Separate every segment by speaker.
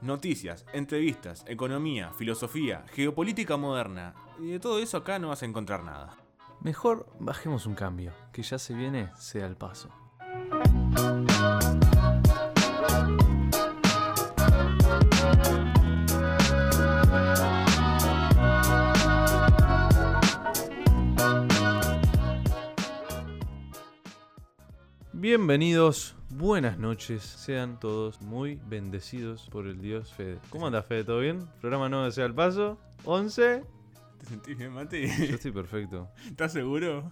Speaker 1: Noticias, entrevistas, economía, filosofía, geopolítica moderna. Y de todo eso acá no vas a encontrar nada.
Speaker 2: Mejor bajemos un cambio, que ya se viene, sea el paso. Bienvenidos, buenas noches, sean todos muy bendecidos por el Dios Fede. ¿Cómo anda Fede? ¿Todo bien? Programa 9 sea el paso, 11.
Speaker 1: ¿Te sentís bien, Mati?
Speaker 2: Yo estoy perfecto.
Speaker 1: ¿Estás seguro?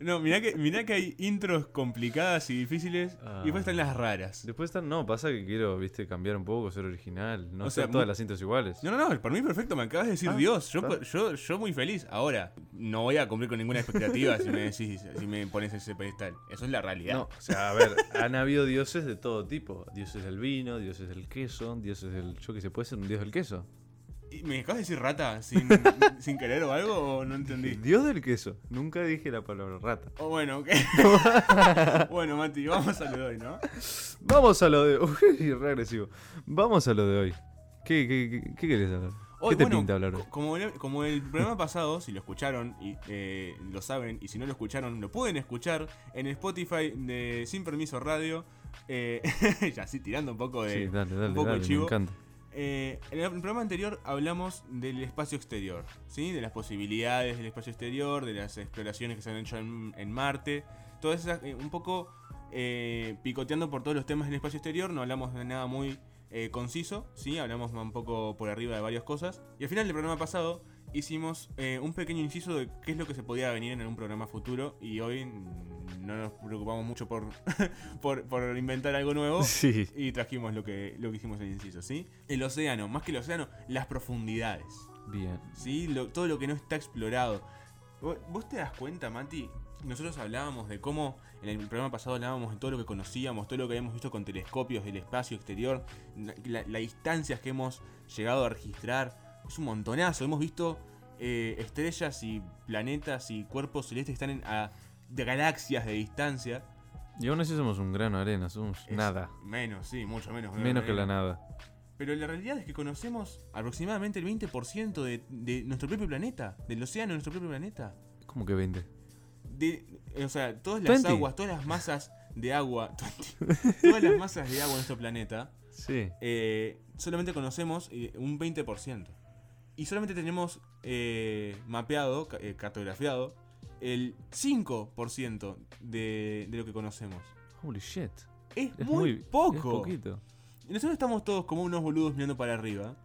Speaker 1: No, mirá que, mirá que hay intros complicadas y difíciles
Speaker 2: Ah.
Speaker 1: y después están las raras.
Speaker 2: Después están, no, pasa que quiero, viste, cambiar un poco, ser original, no
Speaker 1: O sea,
Speaker 2: todas las cintas iguales.
Speaker 1: No, no, no, por mí perfecto, me acabas de decir
Speaker 2: Ah,
Speaker 1: Dios. Yo,
Speaker 2: está.
Speaker 1: yo, yo muy feliz. Ahora, no voy a cumplir con ninguna expectativa si me decís, si me pones ese pedestal. Eso es la realidad.
Speaker 2: No, o sea, a ver, han habido dioses de todo tipo. Dioses del vino, dioses del queso, dioses del... Yo que sé, puede ser un dios del queso.
Speaker 1: ¿Y ¿Me acabas de decir rata sin, sin querer o algo o no entendí?
Speaker 2: Dios del queso. Nunca dije la palabra rata.
Speaker 1: Oh, bueno, ok. bueno, Mati, vamos a lo de hoy, ¿no?
Speaker 2: Vamos a lo de... Uy, re agresivo. Vamos a lo de hoy. ¿Qué, qué, qué, qué querés hablar?
Speaker 1: Hoy,
Speaker 2: ¿Qué te
Speaker 1: bueno,
Speaker 2: pinta hablar hoy?
Speaker 1: co- Como el, como el programa pasado, si lo escucharon y eh, lo saben, y si no lo escucharon, lo pueden escuchar en Spotify de Sin Permiso Radio. Eh, ya así tirando un poco de.
Speaker 2: Sí, dale, dale,
Speaker 1: un poco de
Speaker 2: dale, me
Speaker 1: chivo.
Speaker 2: encanta.
Speaker 1: Eh, en el programa anterior hablamos del espacio exterior, ¿sí? De las posibilidades del espacio exterior, de las exploraciones que se han hecho en, Marte. Todas esas, eh, un poco eh, picoteando por todos los temas del espacio exterior, no hablamos de nada muy eh, conciso, ¿sí? Hablamos un poco por arriba de varias cosas. Y al final del programa pasado hicimos eh, un pequeño inciso de qué es lo que se podía venir en un programa futuro. Y hoy no nos preocupamos mucho por, por, por inventar algo nuevo.
Speaker 2: Sí.
Speaker 1: Y trajimos lo que, lo que hicimos en el inciso, ¿sí? El océano, más que el océano, las profundidades,
Speaker 2: Bien.
Speaker 1: ¿sí? Lo- todo lo que no está explorado. ¿Vos, te das cuenta, Mati? Nosotros hablábamos de cómo, en el programa pasado hablábamos de todo lo que conocíamos, todo lo que habíamos visto con telescopios del espacio exterior, la- la- las distancias que hemos llegado a registrar. Es un montonazo, hemos visto eh, estrellas y planetas y cuerpos celestes que están en, a de galaxias de distancia.
Speaker 2: Y aún así somos un grano de arena, somos
Speaker 1: Es
Speaker 2: nada.
Speaker 1: Menos, sí, mucho menos.
Speaker 2: Menos que la nada.
Speaker 1: Pero la realidad es que conocemos aproximadamente el 20% de, de nuestro propio planeta, del océano de nuestro propio planeta.
Speaker 2: ¿Cómo que 20?
Speaker 1: De, eh, o sea, todas las
Speaker 2: 20.
Speaker 1: aguas, todas las masas de agua, 20, todas las masas de agua en nuestro planeta,
Speaker 2: Sí.
Speaker 1: eh, solamente conocemos eh, un 20%. Y solamente tenemos eh, mapeado, eh, cartografiado, el 5% de, de lo que conocemos.
Speaker 2: Holy shit.
Speaker 1: Es,
Speaker 2: Es
Speaker 1: muy,
Speaker 2: muy,
Speaker 1: poco.
Speaker 2: Es poquito.
Speaker 1: Y nosotros estamos todos como unos boludos mirando para arriba.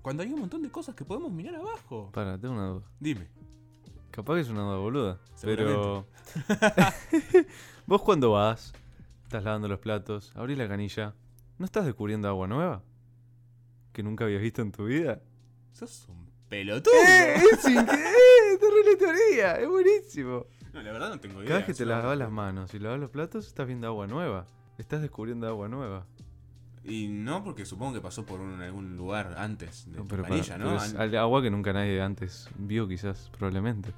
Speaker 1: Cuando hay un montón de cosas que podemos mirar abajo.
Speaker 2: Para, tengo una duda.
Speaker 1: Dime.
Speaker 2: Capaz que es una duda boluda. Pero. Vos cuando vas, estás lavando los platos, abrís la canilla, ¿no estás descubriendo agua nueva? ¿Que nunca habías visto en tu vida?
Speaker 1: Sos un pelotudo.
Speaker 2: ¡Es increíble! ¡Te teoría! ¡Es buenísimo!
Speaker 1: No, la verdad no tengo idea.
Speaker 2: Cada vez que te
Speaker 1: solo-
Speaker 2: lavas las manos y lavas los platos, estás viendo agua nueva. Estás descubriendo agua nueva.
Speaker 1: Y no, porque supongo que pasó por un- algún lugar antes de
Speaker 2: No,
Speaker 1: tu
Speaker 2: pero,
Speaker 1: canilla,
Speaker 2: para-
Speaker 1: ¿no?
Speaker 2: pero es agua que nunca nadie antes vio, quizás, probablemente.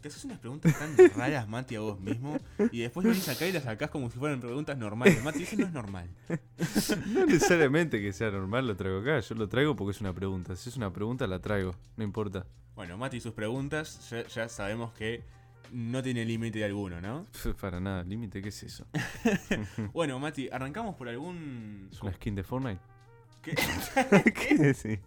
Speaker 1: Te haces unas preguntas tan raras, Mati, a vos mismo. Y después venís acá y las sacás como si fueran preguntas normales. Mati, eso no es normal.
Speaker 2: No necesariamente que sea normal lo traigo acá, yo lo traigo porque es una pregunta. Si es una pregunta, la traigo, no importa.
Speaker 1: Bueno, Mati, sus preguntas ya, ya sabemos que no tiene límite alguno, ¿no?
Speaker 2: Para nada, límite, ¿qué es eso?
Speaker 1: Bueno, Mati, arrancamos por algún.
Speaker 2: ¿Es una skin de Fortnite?
Speaker 1: ¿Qué?
Speaker 2: ¿Qué sí.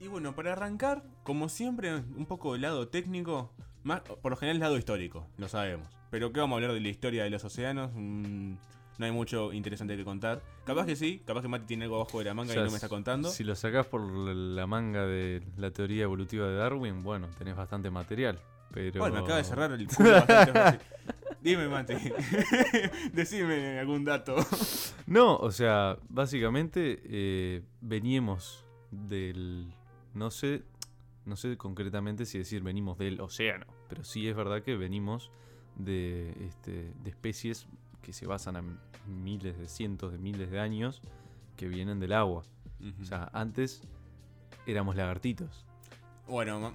Speaker 1: Y bueno, para arrancar, como siempre, un poco del lado técnico, más, por lo general el lado histórico, lo sabemos. Pero ¿qué vamos a hablar de la historia de los océanos? Mm, no hay mucho interesante que contar. Capaz que sí, capaz que Mati tiene algo abajo de la manga
Speaker 2: O sea,
Speaker 1: y no me está contando.
Speaker 2: Si lo sacás por la manga de la teoría evolutiva de Darwin, bueno, tenés bastante material. Pero...
Speaker 1: Bueno, me acaba de cerrar el culo bastante. Dime, Mati. Decime algún dato.
Speaker 2: No, o sea, básicamente eh, veníamos del... No sé, no sé concretamente si decir venimos del océano, pero sí es verdad que venimos de, este, de especies que se basan en miles de cientos de miles de años que vienen del agua. O sea, antes éramos lagartitos.
Speaker 1: Bueno,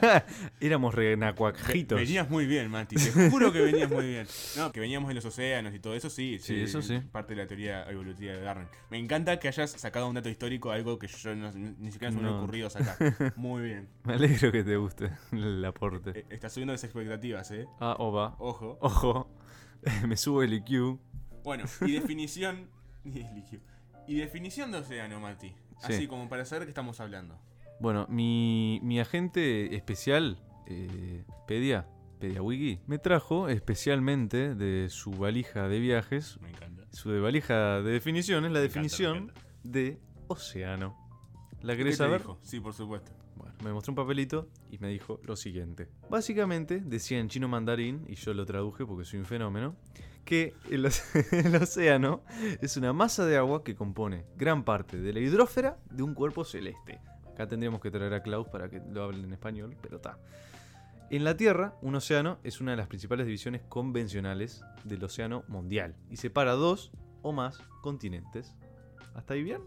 Speaker 2: Éramos renacuajitos.
Speaker 1: venías muy bien, Mati. Te juro que venías muy bien. No, que veníamos en los océanos y todo eso, sí.
Speaker 2: Sí, eso sí.
Speaker 1: Parte de la teoría evolutiva de Darwin. Me encanta que hayas sacado un dato histórico, algo que yo no- ni siquiera se me
Speaker 2: No.
Speaker 1: ocurrido sacar. Muy bien.
Speaker 2: Me alegro que te guste el aporte.
Speaker 1: Eh, Estás subiendo las expectativas, ¿eh?
Speaker 2: Ah, ova.
Speaker 1: Ojo.
Speaker 2: Ojo. Me subo el IQ.
Speaker 1: Bueno, y definición. y definición de océano, Mati.
Speaker 2: Sí.
Speaker 1: Así como para saber qué estamos hablando.
Speaker 2: Bueno, mi, mi agente especial, eh, Pedia, PediaWiki, me trajo especialmente de su valija de viajes,
Speaker 1: Me encanta.
Speaker 2: su de valija de definiciones, la
Speaker 1: Me
Speaker 2: definición
Speaker 1: encanta.
Speaker 2: de océano. ¿La
Speaker 1: ¿Qué
Speaker 2: querés
Speaker 1: te
Speaker 2: saber?
Speaker 1: dijo? Sí, por supuesto.
Speaker 2: Bueno, me mostró un papelito y me dijo lo siguiente. Básicamente decía en chino mandarín, y yo lo traduje porque soy un fenómeno, que el, océano es una masa de agua que compone gran parte de la hidrósfera de un cuerpo celeste. Acá tendríamos que traer a Klaus para que lo hable en español, pero está. En la Tierra, un océano es una de las principales divisiones convencionales del océano mundial y separa dos o más continentes. ¿Hasta ahí bien?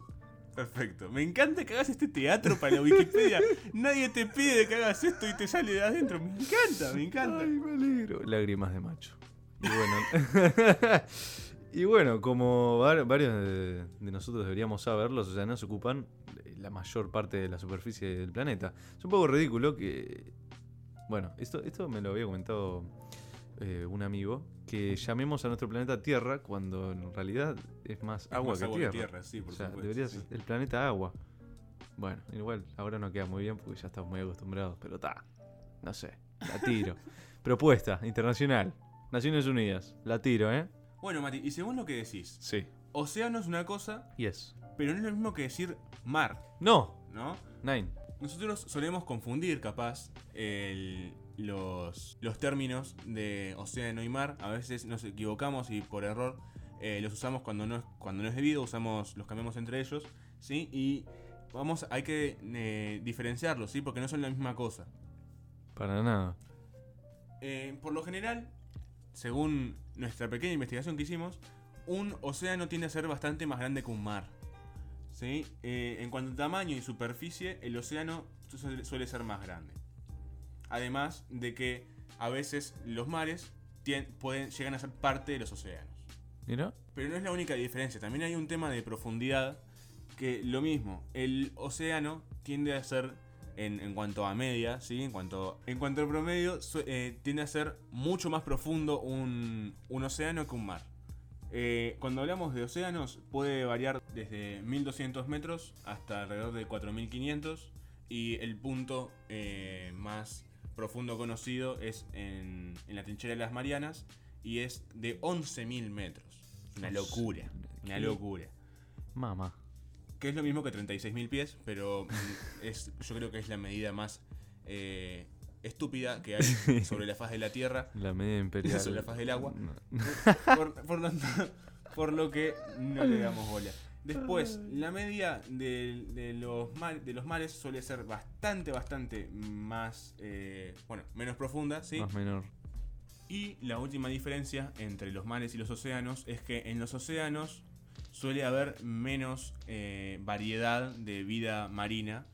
Speaker 1: Perfecto. Me encanta que hagas este teatro para la Wikipedia. Nadie te pide que hagas esto y te sale de adentro. Me encanta, me encanta.
Speaker 2: Ay, me alegro. Lágrimas de macho. Y bueno, y bueno como var- varios de nosotros deberíamos saber, los océanos ocupan la mayor parte de la superficie del planeta. Es un poco ridículo que... Bueno, esto, esto me lo había comentado eh, un amigo, que llamemos a nuestro planeta Tierra cuando en realidad es más
Speaker 1: Es
Speaker 2: agua,
Speaker 1: más
Speaker 2: que,
Speaker 1: agua
Speaker 2: tierra.
Speaker 1: sí, por
Speaker 2: o sea,
Speaker 1: supuesto.
Speaker 2: debería
Speaker 1: sí.
Speaker 2: ser el planeta agua. Bueno, igual ahora no queda muy bien porque ya estamos muy acostumbrados, pero está. No sé, la tiro. Propuesta internacional. Naciones Unidas. La tiro, ¿eh?
Speaker 1: Bueno, Mati, y según lo que decís,
Speaker 2: Sí.
Speaker 1: Océano es una cosa,
Speaker 2: Yes.
Speaker 1: pero no es lo mismo que decir mar,
Speaker 2: No.
Speaker 1: ¿no?
Speaker 2: Nine.
Speaker 1: Nosotros solemos confundir, capaz, el- los, los términos de océano y mar. A veces nos equivocamos y por error eh, los usamos cuando no, es, cuando no es debido, usamos, los cambiamos entre ellos, ¿sí? Y vamos, hay que eh, diferenciarlos, ¿sí? Porque no son la misma cosa.
Speaker 2: Para nada.
Speaker 1: Eh, por lo general, según nuestra pequeña investigación que hicimos, un océano tiende a ser bastante más grande que un mar. ¿sí? Eh, en cuanto a tamaño y superficie, el océano suele, ser más grande. Además de que a veces los mares pueden, llegan a ser parte de los océanos.
Speaker 2: Mira.
Speaker 1: Pero no es la única diferencia, también hay un tema de profundidad que lo mismo, el océano tiende a ser, en, en cuanto a media, ¿sí? en, cuanto, en cuanto al promedio, eh, tiende a ser mucho más profundo un, un océano que un mar. Eh, cuando hablamos de océanos puede variar desde 1200 metros hasta alrededor de 4500 y el punto eh, más profundo conocido es en, en la trinchera de las Marianas y es de 11.000 metros. Una locura, una locura.
Speaker 2: Mamá.
Speaker 1: Que es lo mismo que 36.000 pies, pero es, yo creo que es la medida más eh, estúpida que hay sobre la faz de la Tierra.
Speaker 2: La media imperial.
Speaker 1: Sobre la faz del agua.
Speaker 2: No.
Speaker 1: Por, por lo, por lo que no le damos bola. Después, la media de, de los, de los mares suele ser bastante, bastante más, eh, bueno, menos profunda, ¿sí?
Speaker 2: Más menor.
Speaker 1: Y la última diferencia entre los mares y los océanos es que en los océanos suele haber menos eh, variedad de vida marina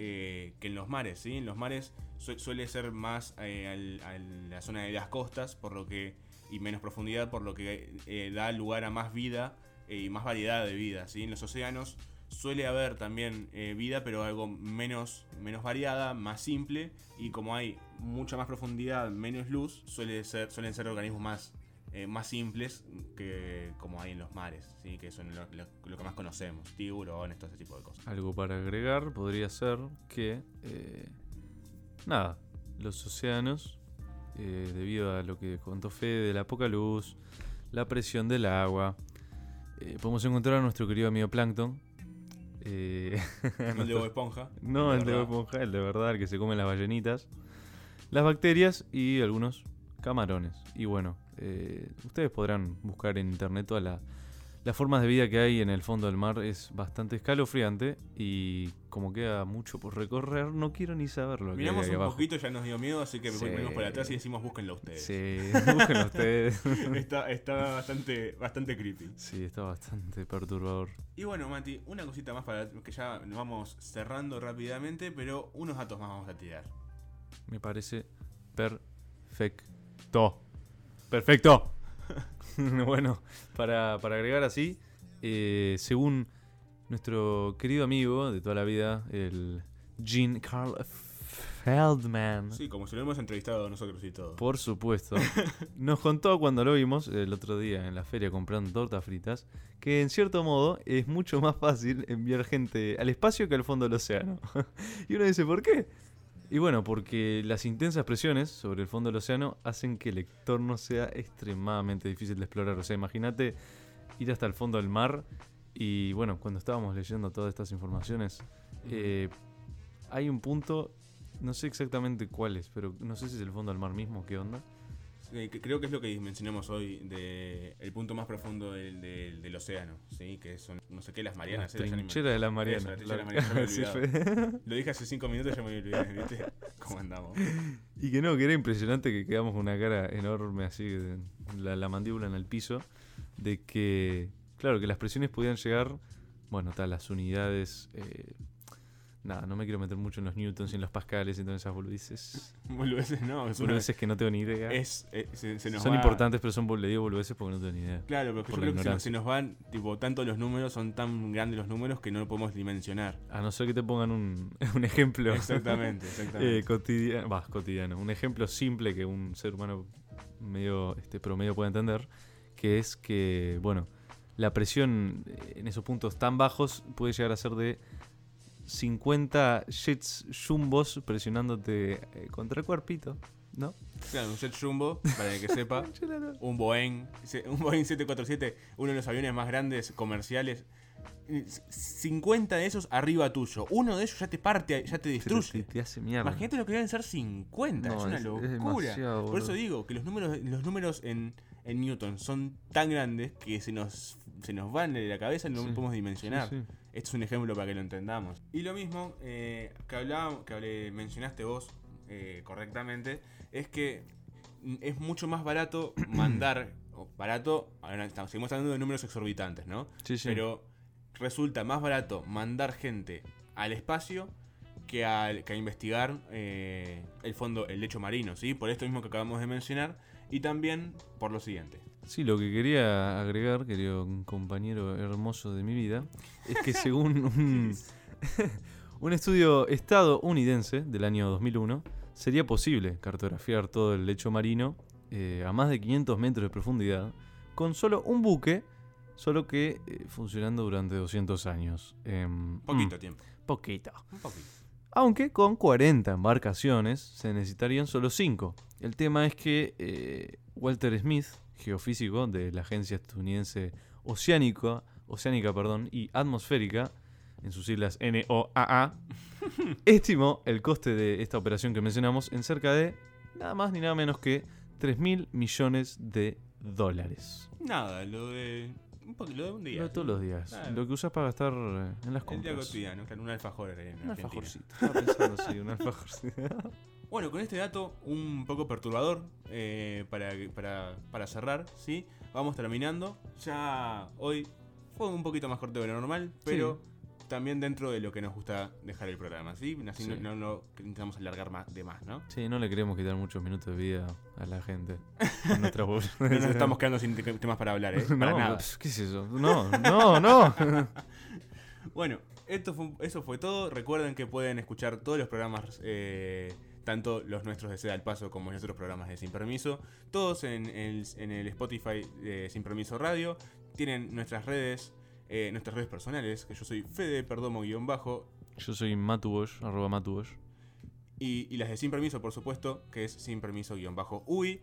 Speaker 1: eh, que en los mares. ¿sí? En los mares su- suele ser más eh, a la zona de las costas por lo que y menos profundidad, por lo que eh, da lugar a más vida y más variedad de vida. ¿sí? En los océanos suele haber también vida, pero algo menos, menos variada, más simple, y como hay mucha más profundidad, menos luz, suele ser, suelen ser organismos más, eh, más simples que como hay en los mares, ¿sí? que son lo, lo- lo que más conocemos, tiburones, todo ese tipo de cosas.
Speaker 2: Algo para agregar podría ser que. eh, nada. Los océanos, eh, debido a lo que contó Fede de la poca luz, la presión del agua, podemos encontrar a nuestro querido amigo Plankton.
Speaker 1: No el de Bob Esponja.
Speaker 2: No, el de. Bob Esponja, el de verdad, el que se come las ballenitas, las bacterias y algunos camarones. Y bueno, eh, ustedes podrán buscar en internet toda la, las formas de vida que hay en el fondo del mar es bastante escalofriante y como queda mucho por recorrer, no quiero ni saber lo que hay
Speaker 1: Miramos un
Speaker 2: abajo.
Speaker 1: poquito, ya nos dio miedo, así que
Speaker 2: Sí.
Speaker 1: volvemos para atrás y decimos búsquenlo ustedes.
Speaker 2: Sí, búsquenlo ustedes.
Speaker 1: está, está bastante, bastante creepy.
Speaker 2: Sí, está bastante perturbador.
Speaker 1: Y bueno, Mati, una cosita más para que ya nos vamos cerrando rápidamente, pero unos datos más vamos a tirar.
Speaker 2: Me parece perfecto. Perfecto. bueno, para, para agregar así, eh, según nuestro querido amigo de toda la vida, el Gene Carl Feldman.
Speaker 1: Sí, como si lo hemos entrevistado nosotros y todo.
Speaker 2: Por supuesto. Nos contó cuando lo vimos el otro día en la feria comprando tortas fritas que en cierto modo es mucho más fácil enviar gente al espacio que al fondo del océano. y uno dice, ¿por qué? Y bueno, porque las intensas presiones sobre el fondo del océano hacen que el entorno sea extremadamente difícil de explorar. O sea, imagínate ir hasta el fondo del mar y bueno, cuando estábamos leyendo todas estas informaciones, eh, hay un punto, no sé exactamente cuál es, pero no sé si es el fondo del mar mismo, qué onda.
Speaker 1: Eh, creo que es lo que mencionamos hoy de el punto más profundo del, del- del océano, ¿sí? Que son, no sé qué, las Marianas.
Speaker 2: La
Speaker 1: ¿eh?
Speaker 2: Trinchera de las Marianas.
Speaker 1: la trinchera de
Speaker 2: la-
Speaker 1: las Marianas, había. Lo dije hace cinco minutos y ya me olvidé, ¿viste? ¿Cómo andamos?
Speaker 2: y que no, que era impresionante que quedamos con una cara enorme así, la, la mandíbula en el piso, de que, claro, que las presiones podían llegar, bueno, tal, las unidades... eh, nada, no me quiero meter mucho en los newtons y en los pascales y todas esas boludeces.
Speaker 1: Boludeces, no, es una-
Speaker 2: Boludeces que no tengo ni idea.
Speaker 1: es, eh, se, se nos
Speaker 2: Son
Speaker 1: va-
Speaker 2: importantes, pero son le digo boludeces porque no tengo ni idea.
Speaker 1: Claro, pero yo creo que se nos,
Speaker 2: ignorancia.
Speaker 1: se nos van, tipo, tanto los números, son tan grandes los números que no lo podemos dimensionar.
Speaker 2: A no ser que te pongan un, un ejemplo.
Speaker 1: Exactamente, exactamente.
Speaker 2: Eh, cotidiano, va, cotidiano, un ejemplo simple que un ser humano medio este, promedio puede entender, que es que, bueno, la presión en esos puntos tan bajos puede llegar a ser de 50 jets jumbos presionándote eh, contra el cuerpito, ¿no?
Speaker 1: Claro, un jet jumbo, para el que sepa. un Boeing, un Boeing 747, uno de los aviones más grandes comerciales. Eh, 50 de esos arriba tuyo. Uno de ellos ya te parte, ya te
Speaker 2: Te,
Speaker 1: destruye.
Speaker 2: te hace.
Speaker 1: Imagínate lo que deben ser 50,
Speaker 2: No,
Speaker 1: es una
Speaker 2: es-
Speaker 1: locura. Por eso digo que los números, los números en, en Newton son tan grandes que se nos, se nos van de la cabeza y no
Speaker 2: Sí,
Speaker 1: podemos dimensionar.
Speaker 2: Sí,
Speaker 1: es un ejemplo para que lo entendamos. Y lo mismo eh, que hablábamos, que hablé- mencionaste vos eh, correctamente, es que es mucho más barato mandar, barato, ahora estamos, seguimos hablando de números exorbitantes, ¿no?
Speaker 2: Sí, sí.
Speaker 1: Pero resulta más barato mandar gente al espacio que, al- que a investigar eh, el fondo, el lecho marino, ¿sí? Por esto mismo que acabamos de mencionar y también por lo siguiente.
Speaker 2: Sí, lo que quería agregar, querido compañero hermoso de mi vida, es que según un, un estudio estadounidense del año 2001, sería posible cartografiar todo el lecho marino eh, a más de 500 metros de profundidad con solo un buque, solo que eh, funcionando durante 200 años. Em,
Speaker 1: Poquito
Speaker 2: mm,
Speaker 1: tiempo.
Speaker 2: poquito.
Speaker 1: Un poquito.
Speaker 2: Aunque con 40 embarcaciones se necesitarían solo 5. El tema es que eh, Walter Smith, geofísico de la agencia estadounidense oceánica, oceánica perdón, y atmosférica, en sus siglas NOAA, estimó el coste de esta operación que mencionamos en cerca de nada más ni nada menos que 3 mil millones de dólares.
Speaker 1: Nada, lo de un, lo de un día.
Speaker 2: De todos los días. Lo que usas para gastar eh, en las
Speaker 1: El día
Speaker 2: compras.
Speaker 1: cotidiano, claro, un alfajor en
Speaker 2: Un alfajorcito. Estaba pensando, sí, un alfajorcito.
Speaker 1: Bueno, con este dato un poco perturbador eh, para, para, para cerrar, ¿sí? Vamos terminando. Ya hoy fue un poquito más corto de lo normal, pero también dentro de lo que nos gusta dejar el programa, ¿sí? Así
Speaker 2: Sí.
Speaker 1: no, no intentamos alargar más de más, ¿no?
Speaker 2: Sí, no le queremos quitar muchos minutos de vida a la gente. Con nuestra voz.
Speaker 1: No nos estamos quedando sin te- temas para hablar, ¿eh? Para
Speaker 2: no,
Speaker 1: nada.
Speaker 2: ¿Qué es eso? No, no, no.
Speaker 1: Bueno, esto fue, eso fue todo. Recuerden que pueden escuchar todos los programas, eh, tanto los nuestros de Seda al Paso como los otros programas de Sin Permiso, todos en el, en el Spotify de Sin Permiso Radio. Tienen nuestras redes, eh, nuestras redes personales, que yo soy Fede Perdomo guion bajo,
Speaker 2: Yo soy Matubosh, arroba Matubosh.
Speaker 1: y, y las de Sin Permiso, por supuesto, que es Sin Permiso guion bajo UI.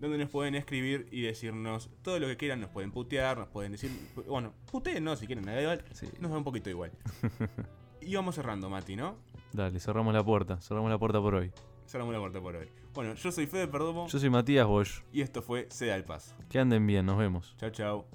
Speaker 1: Donde nos pueden escribir y decirnos todo lo que quieran, nos pueden putear, nos pueden decir. Bueno, puteen no si quieren, da igual.
Speaker 2: Sí.
Speaker 1: Nos da un poquito igual. y vamos cerrando, Mati, ¿no?
Speaker 2: Dale, cerramos la puerta. Cerramos la puerta por hoy.
Speaker 1: Cerramos la puerta por hoy. Bueno, yo soy Fede Perdomo
Speaker 2: Yo soy Matías Bosch.
Speaker 1: y esto fue Sea al Paso.
Speaker 2: Que anden bien, nos vemos.
Speaker 1: Chao, chao.